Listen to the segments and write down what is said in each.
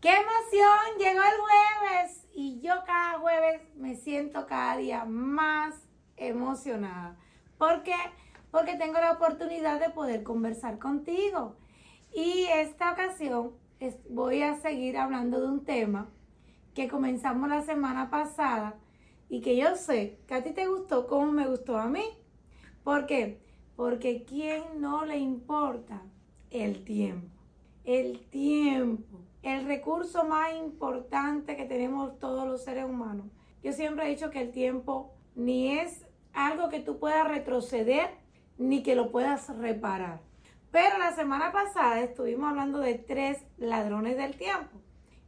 ¡Qué emoción! Llegó el jueves y yo cada jueves me siento cada día más emocionada. ¿Por qué? Porque tengo la oportunidad de poder conversar contigo. Y esta ocasión voy a seguir hablando de un tema que comenzamos la semana pasada y que yo sé que a ti te gustó como me gustó a mí. ¿Por qué? Porque ¿quién no le importa el tiempo? El tiempo el recurso más importante que tenemos todos los seres humanos. Yo siempre he dicho que el tiempo ni es algo que tú puedas retroceder ni que lo puedas reparar. Pero la semana pasada estuvimos hablando de tres ladrones del tiempo.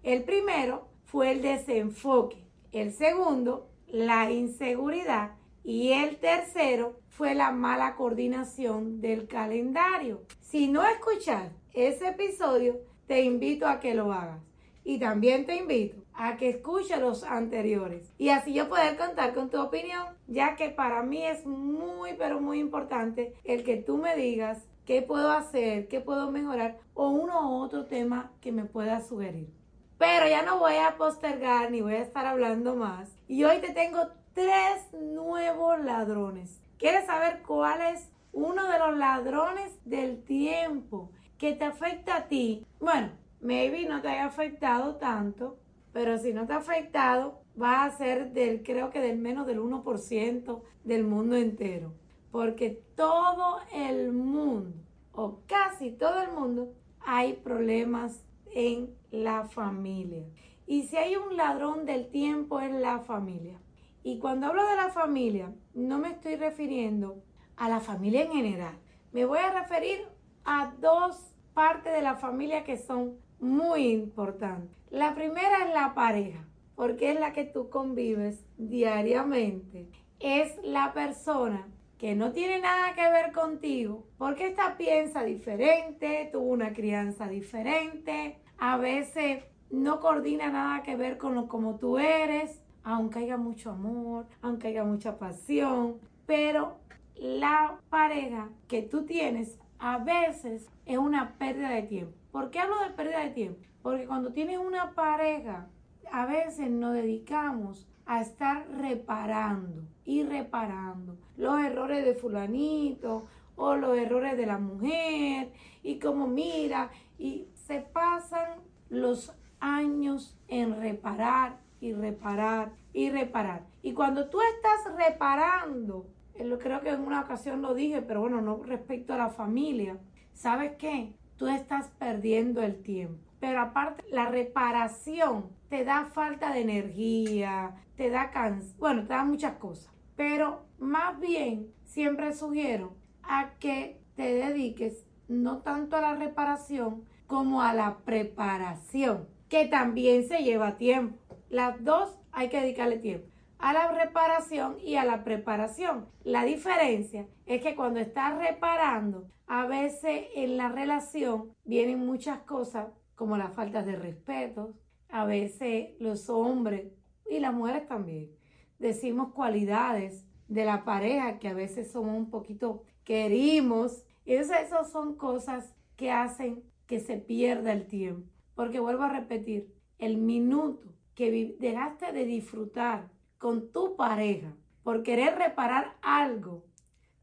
El primero fue el desenfoque. El segundo, la inseguridad. Y el tercero fue la mala coordinación del calendario. Si no escuchas ese episodio, te invito a que lo hagas. Y también te invito a que escuches los anteriores y así yo poder contar con tu opinión, ya que para mí es muy, pero muy importante el que tú me digas qué puedo hacer, qué puedo mejorar o uno u otro tema que me pueda sugerir. Pero ya no voy a postergar ni voy a estar hablando más. Y hoy te tengo tres nuevos ladrones. ¿Quieres saber cuál es uno de los ladrones del tiempo? Que te afecta a ti, bueno, maybe no te haya afectado tanto, pero si no te ha afectado, va a ser del, creo que del menos del 1% del mundo entero. Porque todo el mundo, o casi todo el mundo, hay problemas en la familia. Y si hay un ladrón del tiempo es la familia. Y cuando hablo de la familia, no me estoy refiriendo a la familia en general. Me voy a referir a dos parte de la familia que son muy importantes. La primera es la pareja, porque es la que tú convives diariamente. Es la persona que no tiene nada que ver contigo, porque esta piensa diferente, tuvo una crianza diferente, a veces no coordina nada que ver con lo como tú eres, aunque haya mucho amor, aunque haya mucha pasión, pero la pareja que tú tienes a veces es una pérdida de tiempo. ¿Por qué hablo de pérdida de tiempo? Porque cuando tienes una pareja, a veces nos dedicamos a estar reparando y reparando los errores de fulanito o los errores de la mujer y como mira y se pasan los años en reparar y reparar y reparar. Y cuando tú estás reparando lo creo que en una ocasión lo dije, pero bueno, no respecto a la familia. ¿Sabes qué? Tú estás perdiendo el tiempo. Pero aparte, la reparación te da falta de energía, te da cansancio, bueno, te da muchas cosas. Pero más bien, siempre sugiero a que te dediques no tanto a la reparación como a la preparación, que también se lleva tiempo. Las dos hay que dedicarle tiempo a la reparación y a la preparación. La diferencia es que cuando estás reparando, a veces en la relación vienen muchas cosas como la falta de respeto. A veces los hombres y las mujeres también decimos cualidades de la pareja que a veces somos un poquito querimos. Y esas son cosas que hacen que se pierda el tiempo. Porque vuelvo a repetir, el minuto que dejaste de disfrutar con tu pareja por querer reparar algo,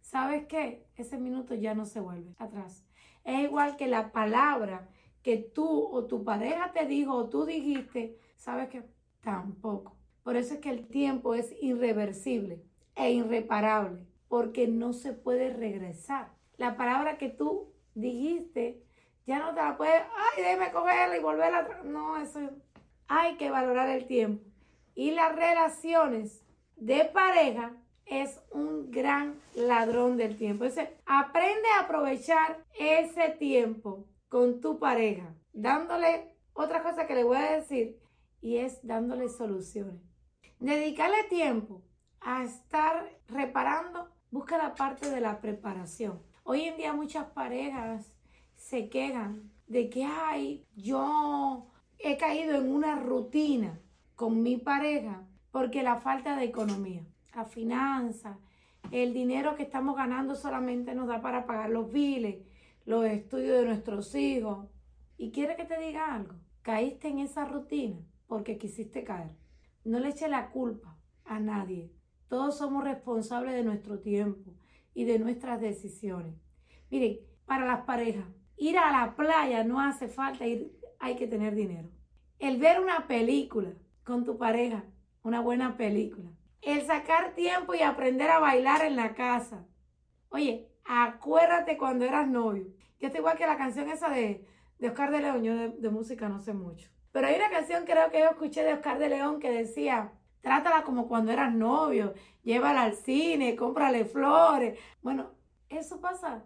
¿sabes qué? Ese minuto ya no se vuelve atrás. Es igual que la palabra que tú o tu pareja te dijo o tú dijiste, ¿sabes qué? Tampoco. Por eso es que el tiempo es irreversible e irreparable, porque no se puede regresar. La palabra que tú dijiste, ya no te la puedes, ay, déjeme cogerla y volverla. No, eso hay que valorar el tiempo y las relaciones de pareja es un gran ladrón del tiempo. Aprende a aprovechar ese tiempo con tu pareja, dándole otra cosa que le voy a decir y es dándole soluciones. Dedicarle tiempo a estar reparando, busca la parte de la preparación. Hoy en día muchas parejas se quejan de que, ay, yo he caído en una rutina con mi pareja porque la falta de economía, la finanza, el dinero que estamos ganando solamente nos da para pagar los biles, los estudios de nuestros hijos. Y quiere que te diga algo. caíste en esa rutina porque quisiste caer. No le eche la culpa a nadie. Todos somos responsables de nuestro tiempo y de nuestras decisiones. Miren, para las parejas, ir a la playa no hace falta ir, hay que tener dinero. El ver una película con tu pareja, una buena película. El sacar tiempo y aprender a bailar en la casa. Oye, acuérdate cuando eras novio. Yo estoy igual que la canción esa de, de Oscar de León, yo de, música no sé mucho. Pero hay una canción creo que yo escuché de Oscar de León que decía, trátala como cuando eras novio, llévala al cine, cómprale flores. Bueno, eso pasa.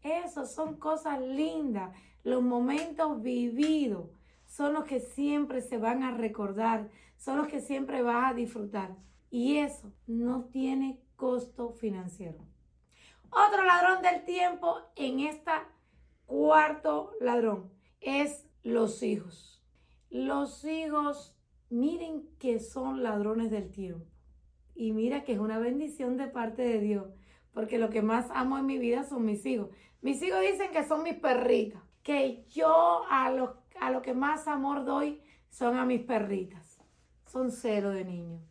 Eso son cosas lindas. Los momentos vividos son los que siempre se van a recordar, son los que siempre vas a disfrutar. Y eso no tiene costo financiero. Otro ladrón del tiempo en esta cuarto ladrón es los hijos. Los hijos, miren que son ladrones del tiempo. Y mira que es una bendición de parte de Dios, porque lo que más amo en mi vida son mis hijos. Mis hijos dicen que son mis perritas, que yo a lo, a lo que más amor doy son a mis perritas. Son cero de niños.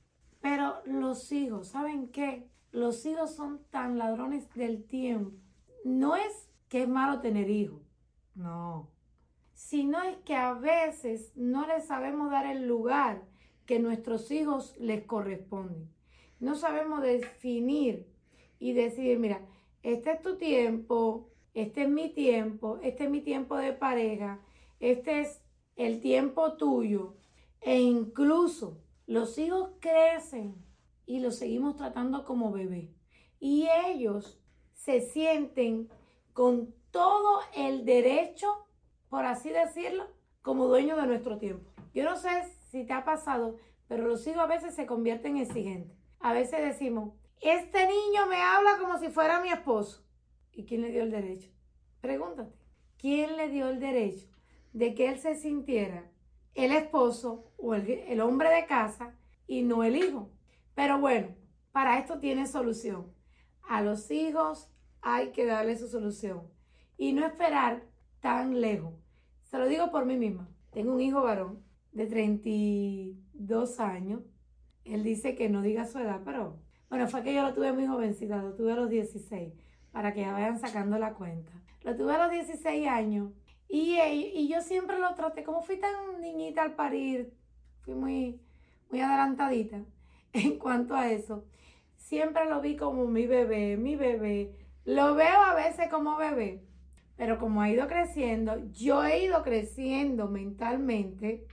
Pero los hijos, ¿saben qué? Los hijos son tan ladrones del tiempo. No es que es malo tener hijos, no. Sino es que a veces no les sabemos dar el lugar que nuestros hijos les corresponden. No sabemos definir y decir, mira, este es tu tiempo, este es mi tiempo, este es mi tiempo de pareja, este es el tiempo tuyo. E incluso los hijos crecen y los seguimos tratando como bebé. Y ellos se sienten con todo el derecho, por así decirlo, como dueños de nuestro tiempo. Yo no sé si te ha pasado, pero los hijos a veces se convierten en exigentes. A veces decimos, este niño me habla como si fuera mi esposo. ¿Y quién le dio el derecho? Pregúntate, ¿quién le dio el derecho de que él se sintiera el esposo o el, el hombre de casa y no el hijo? Pero bueno, para esto tiene solución. A los hijos hay que darle su solución y no esperar tan lejos. Se lo digo por mí misma. Tengo un hijo varón de 32 años. Él dice que no diga su edad, pero bueno, fue que yo lo tuve muy jovencita, lo tuve a los 16, para que ya vayan sacando la cuenta. Lo tuve a los 16 años y, y yo siempre lo traté, como fui tan niñita al parir, fui muy, muy adelantadita en cuanto a eso. Siempre lo vi como mi bebé, mi bebé. Lo veo a veces como bebé, pero como ha ido creciendo, yo he ido creciendo mentalmente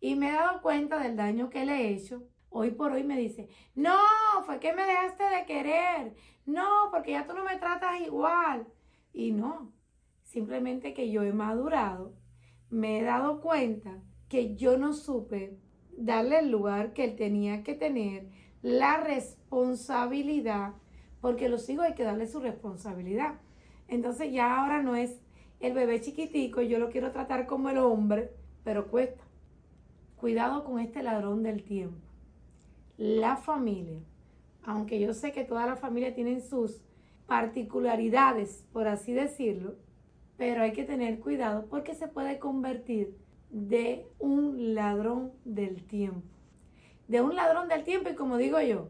y me he dado cuenta del daño que le he hecho. Hoy por hoy me dice, no, fue que me dejaste de querer. No, porque ya tú no me tratas igual. Y no, simplemente que yo he madurado, me he dado cuenta que yo no supe darle el lugar que él tenía que tener, la responsabilidad, porque los hijos hay que darle su responsabilidad. Entonces ya ahora no es el bebé chiquitico, yo lo quiero tratar como el hombre, pero cuesta. Cuidado con este ladrón del tiempo. La familia, aunque yo sé que toda la familia tienen sus particularidades, por así decirlo, pero hay que tener cuidado porque se puede convertir de un ladrón del tiempo. De un ladrón del tiempo y como digo yo,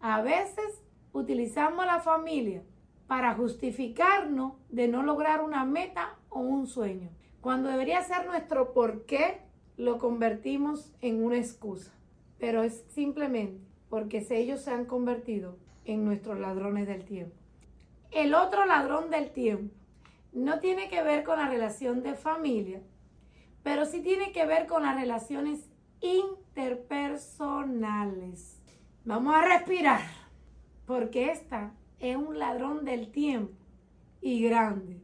a veces utilizamos la familia para justificarnos de no lograr una meta o un sueño. Cuando debería ser nuestro por qué, lo convertimos en una excusa. Pero es simplemente porque ellos se han convertido en nuestros ladrones del tiempo. El otro ladrón del tiempo no tiene que ver con la relación de familia, pero sí tiene que ver con las relaciones interpersonales. Vamos a respirar, porque esta es un ladrón del tiempo y grande.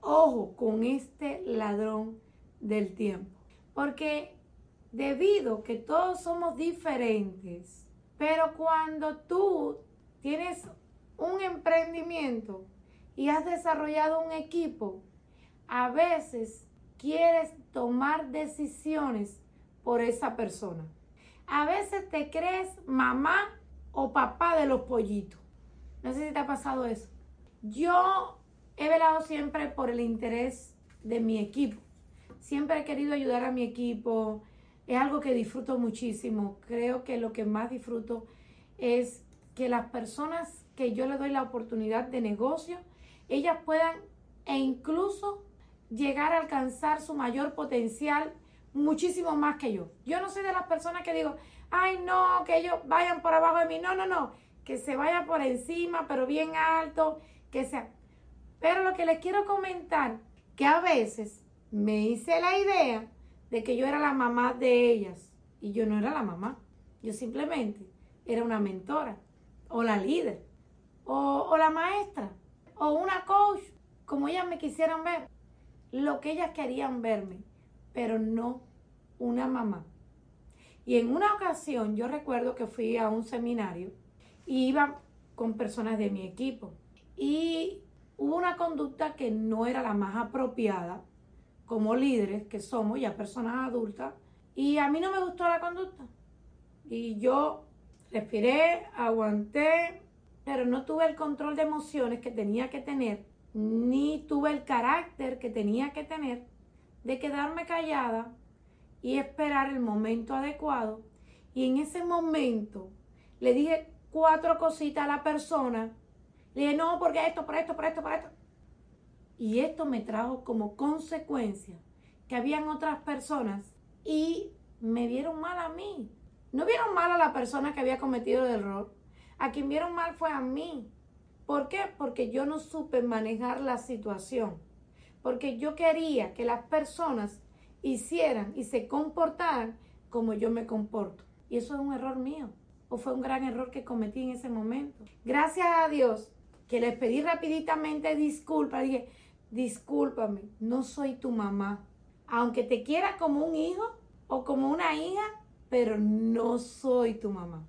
Ojo con este ladrón del tiempo, porque debido que todos somos diferentes, pero cuando tú tienes un emprendimiento y has desarrollado un equipo, a veces quieres tomar decisiones por esa persona. A veces te crees mamá o papá de los pollitos. No sé si te ha pasado eso. Yo he velado siempre por el interés de mi equipo. Siempre he querido ayudar a mi equipo. Es algo que disfruto muchísimo. Creo que lo que más disfruto es que las personas que yo le doy la oportunidad de negocio, ellas puedan e incluso llegar a alcanzar su mayor potencial muchísimo más que yo. Yo no soy de las personas que digo, ay no, que ellos vayan por abajo de mí. No, no, no, que se vaya por encima, pero bien alto, que sea. Pero lo que les quiero comentar, que a veces me hice la idea de que yo era la mamá de ellas y yo no era la mamá. Yo simplemente era una mentora o la líder o, o la maestra o una coach, como ellas me quisieran ver, lo que ellas querían verme, pero no una mamá. Y en una ocasión yo recuerdo que fui a un seminario y iba con personas de mi equipo y hubo una conducta que no era la más apropiada como líderes que somos ya personas adultas y a mí no me gustó la conducta. Y yo respiré, aguanté, pero no tuve el control de emociones que tenía que tener, ni tuve el carácter que tenía que tener de quedarme callada y esperar el momento adecuado. Y en ese momento le dije cuatro cositas a la persona. Le dije, no, porque esto, por esto, por esto, por esto. Y esto me trajo como consecuencia que habían otras personas y me vieron mal a mí. No vieron mal a la persona que había cometido el error. A quien vieron mal fue a mí. ¿Por qué? Porque yo no supe manejar la situación. Porque yo quería que las personas hicieran y se comportaran como yo me comporto. Y eso es un error mío. O fue un gran error que cometí en ese momento. Gracias a Dios que les pedí rapiditamente disculpas. Dije, discúlpame, no soy tu mamá. Aunque te quiera como un hijo o como una hija, pero no soy tu mamá.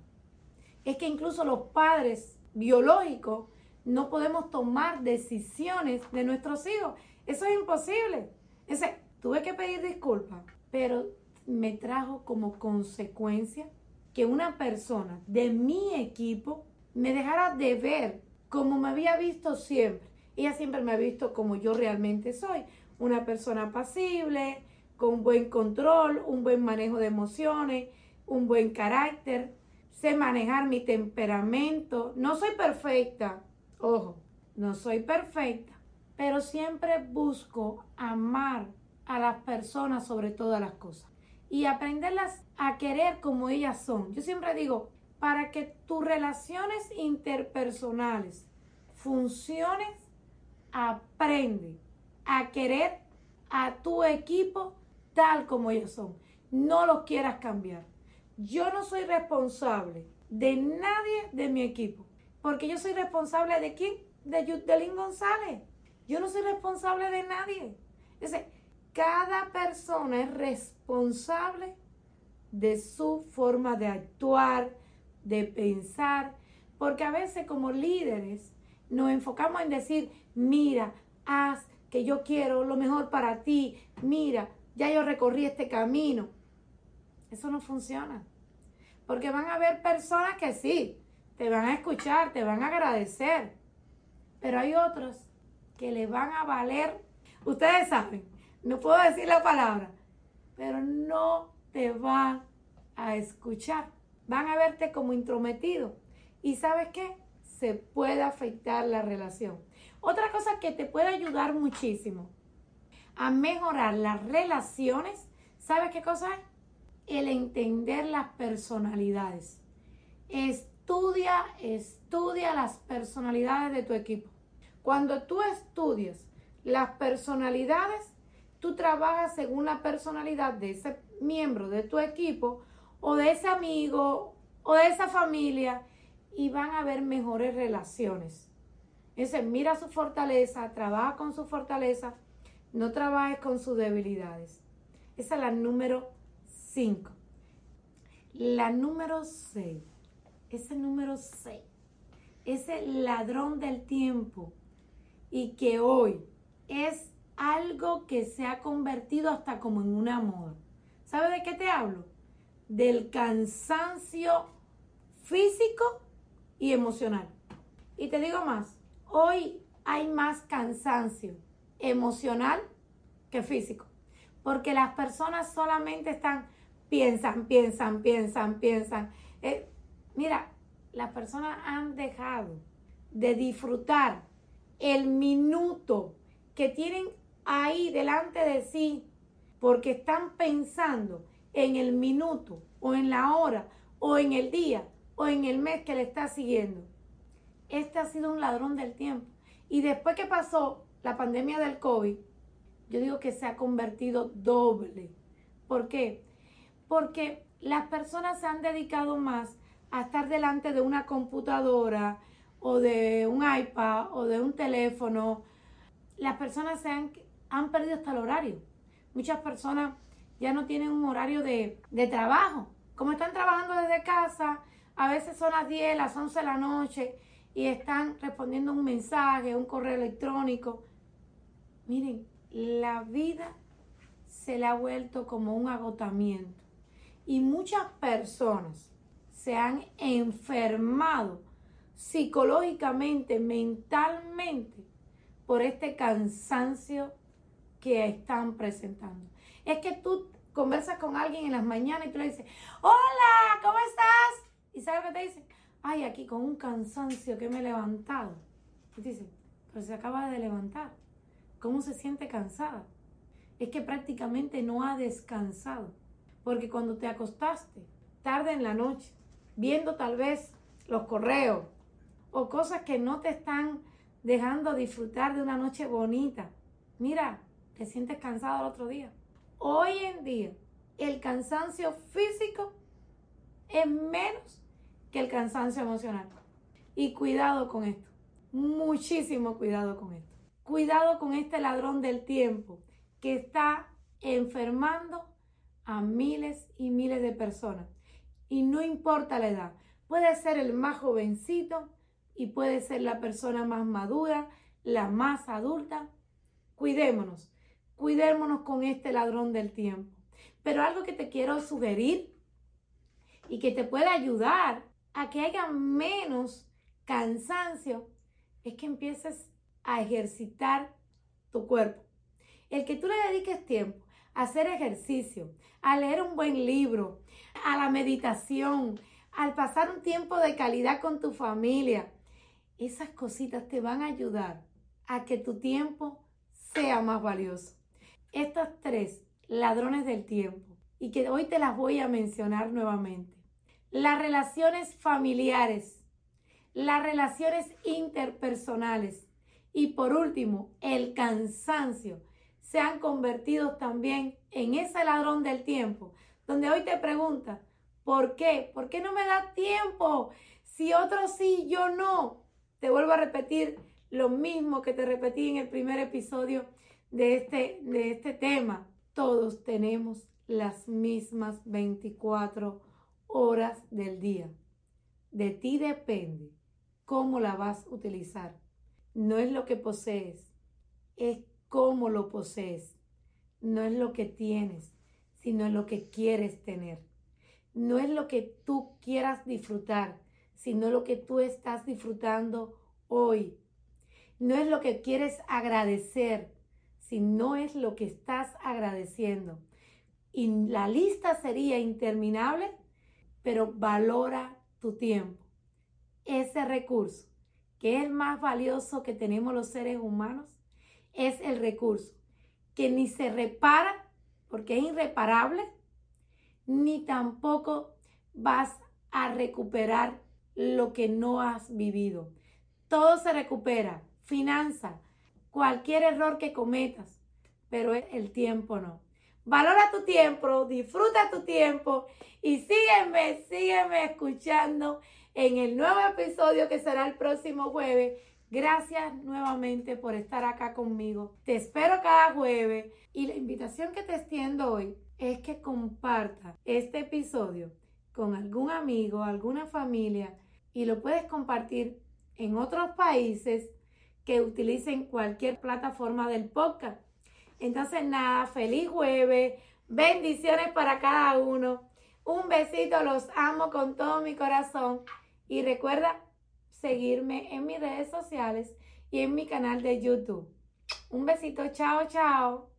Es que incluso los padres biológicos no podemos tomar decisiones de nuestros hijos. Eso es imposible. Ese, tuve que pedir disculpas, pero me trajo como consecuencia que una persona de mi equipo me dejara de ver como me había visto siempre. Ella siempre me ha visto como yo realmente soy, una persona pasible, con buen control, un buen manejo de emociones, un buen carácter, sé manejar mi temperamento. No soy perfecta, ojo, no soy perfecta, pero siempre busco amar a las personas sobre todas las cosas y aprenderlas a querer como ellas son. Yo siempre digo, para que tus relaciones interpersonales funcionen, aprende a querer a tu equipo tal como ellos son. No los quieras cambiar. Yo no soy responsable de nadie de mi equipo, porque yo soy responsable de quién? De Yudelín González. Yo no soy responsable de nadie. Entonces, cada persona es responsable de su forma de actuar, de pensar, porque a veces como líderes nos enfocamos en decir, mira, haz que yo quiero lo mejor para ti, mira, ya yo recorrí este camino. Eso no funciona. Porque van a haber personas que sí, te van a escuchar, te van a agradecer. Pero hay otros que le van a valer, ustedes saben, no puedo decir la palabra, pero no te van a escuchar. Van a verte como intrometido. ¿Y sabes qué? Se puede afectar la relación. Otra cosa que te puede ayudar muchísimo a mejorar las relaciones, ¿sabes qué cosa es? El entender las personalidades. Estudia, estudia las personalidades de tu equipo. Cuando tú estudias las personalidades, tú trabajas según la personalidad de ese miembro de tu equipo o de ese amigo o de esa familia y van a haber mejores relaciones. Entonces, mira su fortaleza, trabaja con su fortaleza, no trabajes con sus debilidades. Esa es la número 5. La número 6. Ese número 6. Ese ladrón del tiempo y que hoy es algo que se ha convertido hasta como en una moda. ¿Sabe de qué te hablo? Del cansancio físico y emocional. Y te digo más, hoy hay más cansancio emocional que físico. porque las personas solamente están, piensan, piensan, piensan, piensan. Eh, mira, las personas han dejado de disfrutar el minuto que tienen ahí delante de sí, porque están pensando en el minuto o en la hora o en el día o en el mes que le está siguiendo. Este ha sido un ladrón del tiempo. Y después que pasó la pandemia del COVID, yo digo que se ha convertido doble. ¿Por qué? Porque las personas se han dedicado más a estar delante de una computadora o de un iPad o de un teléfono. Las personas se han, han perdido hasta el horario. Muchas personas ya no tienen un horario de, de trabajo. Como están trabajando desde casa, a veces son las 10, las 11 de la noche y están respondiendo un mensaje, un correo electrónico. Miren, la vida se le ha vuelto como un agotamiento y muchas personas se han enfermado psicológicamente, mentalmente, por este cansancio que están presentando. Es que tú conversas con alguien en las mañanas y tú le dices, hola, ¿cómo estás? ¿Y sabes que te dicen? Ay, aquí con un cansancio que me he levantado. Y te dicen, pero se acaba de levantar. ¿Cómo se siente cansada? Es que prácticamente no ha descansado. Porque cuando te acostaste tarde en la noche, viendo tal vez los correos o cosas que no te están dejando disfrutar de una noche bonita, mira, te sientes cansado el otro día. Hoy en día, el cansancio físico es menos que el cansancio emocional. Y cuidado con esto, muchísimo cuidado con esto. Cuidado con este ladrón del tiempo que está enfermando a miles y miles de personas. Y no importa la edad, puede ser el más jovencito y puede ser la persona más madura, la más adulta. Cuidémonos, cuidémonos con este ladrón del tiempo. Pero algo que te quiero sugerir y que te puede ayudar a que haya menos cansancio es que empieces a ejercitar tu cuerpo. El que tú le dediques tiempo hacer ejercicio, a leer un buen libro, a la meditación, al pasar un tiempo de calidad con tu familia, esas cositas te van a ayudar a que tu tiempo sea más valioso. Estas tres ladrones del tiempo y que hoy te las voy a mencionar nuevamente. Las relaciones familiares, las relaciones interpersonales, y por último, el cansancio se han convertido también en ese ladrón del tiempo, donde hoy te pregunta, ¿por qué? ¿Por qué no me da tiempo? Si otro sí, yo no. Te vuelvo a repetir lo mismo que te repetí en el primer episodio de este, de este tema. Todos tenemos las mismas 24 horas del día. De ti depende cómo la vas a utilizar no es lo que posees, es cómo lo posees. No es lo que tienes, sino lo que quieres tener. No es lo que tú quieras disfrutar, sino lo que tú estás disfrutando hoy. No es lo que quieres agradecer, sino es lo que estás agradeciendo. Y la lista sería interminable, pero valora tu tiempo. Ese recurso que es el más valioso que tenemos los seres humanos, es el recurso, que ni se repara, porque es irreparable, ni tampoco vas a recuperar lo que no has vivido. Todo se recupera, finanza, cualquier error que cometas, pero el tiempo no. Valora tu tiempo, disfruta tu tiempo y sígueme, sígueme escuchando en el nuevo episodio que será el próximo jueves. Gracias nuevamente por estar acá conmigo. Te espero cada jueves y la invitación que te extiendo hoy es que comparta este episodio con algún amigo, alguna familia y lo puedes compartir en otros países que utilicen cualquier plataforma del podcast. Entonces nada, feliz jueves, bendiciones para cada uno. Un besito, los amo con todo mi corazón y recuerda seguirme en mis redes sociales y en mi canal de YouTube. Un besito, chao, chao.